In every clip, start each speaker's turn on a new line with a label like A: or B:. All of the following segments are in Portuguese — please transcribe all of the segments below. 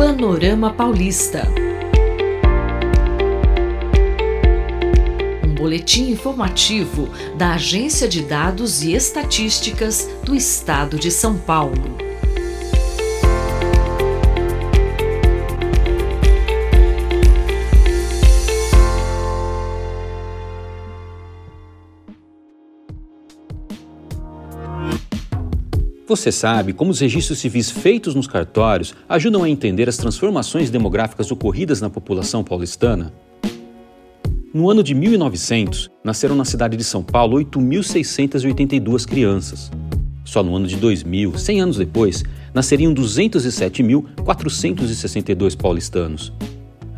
A: Panorama Paulista. Um boletim informativo da Agência de Dados e Estatísticas do Estado de São Paulo.
B: Você sabe como os registros civis feitos nos cartórios ajudam a entender as transformações demográficas ocorridas na população paulistana? No ano de 1900, nasceram na cidade de São Paulo 8.682 crianças. Só no ano de 2000, 100 anos depois, nasceriam 207.462 paulistanos.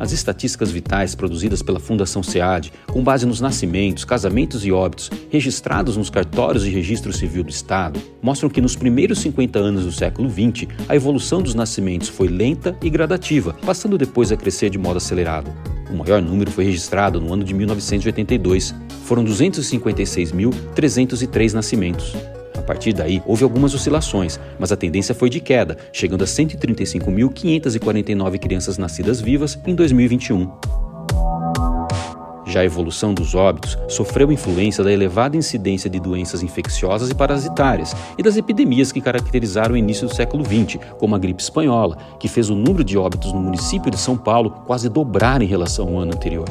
B: As estatísticas vitais produzidas pela Fundação SEAD, com base nos nascimentos, casamentos e óbitos registrados nos cartórios de registro civil do Estado, mostram que nos primeiros 50 anos do século XX, a evolução dos nascimentos foi lenta e gradativa, passando depois a crescer de modo acelerado. O maior número foi registrado no ano de 1982. Foram 256.303 nascimentos. A partir daí, houve algumas oscilações, mas a tendência foi de queda, chegando a 135.549 crianças nascidas vivas em 2021. Já a evolução dos óbitos sofreu influência da elevada incidência de doenças infecciosas e parasitárias e das epidemias que caracterizaram o início do século XX, como a gripe espanhola, que fez o número de óbitos no município de São Paulo quase dobrar em relação ao ano anterior.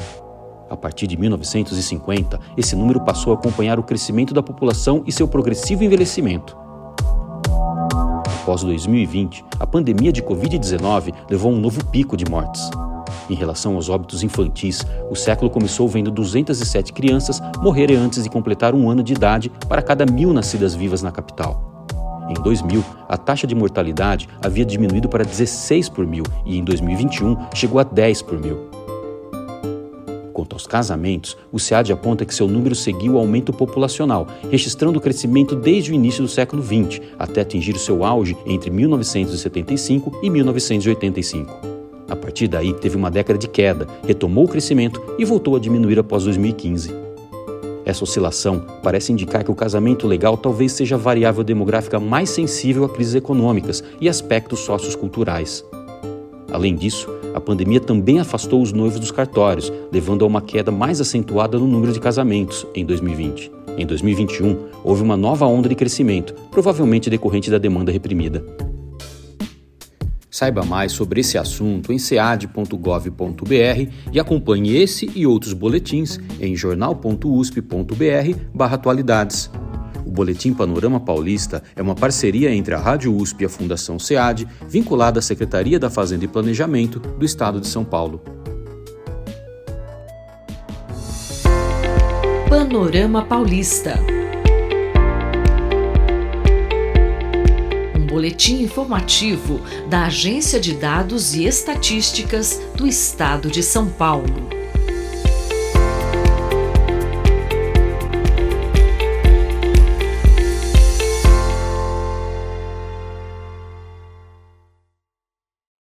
B: A partir de 1950, esse número passou a acompanhar o crescimento da população e seu progressivo envelhecimento. Após 2020, a pandemia de Covid-19 levou a um novo pico de mortes. Em relação aos óbitos infantis, o século começou vendo 207 crianças morrerem antes de completar um ano de idade para cada mil nascidas vivas na capital. Em 2000, a taxa de mortalidade havia diminuído para 16 por mil e em 2021 chegou a 10 por mil. Quanto aos casamentos, o SEAD aponta que seu número seguiu o aumento populacional, registrando o crescimento desde o início do século XX, até atingir seu auge entre 1975 e 1985. A partir daí, teve uma década de queda, retomou o crescimento e voltou a diminuir após 2015. Essa oscilação parece indicar que o casamento legal talvez seja a variável demográfica mais sensível a crises econômicas e aspectos socioculturais. Além disso, a pandemia também afastou os noivos dos cartórios, levando a uma queda mais acentuada no número de casamentos em 2020. Em 2021, houve uma nova onda de crescimento, provavelmente decorrente da demanda reprimida. Saiba mais sobre esse assunto em cead.gov.br e acompanhe esse e outros boletins em jornal.usp.br/atualidades. O Boletim Panorama Paulista é uma parceria entre a Rádio USP e a Fundação SEAD, vinculada à Secretaria da Fazenda e Planejamento do Estado de São Paulo.
A: Panorama Paulista. Um boletim informativo da Agência de Dados e Estatísticas do Estado de São Paulo.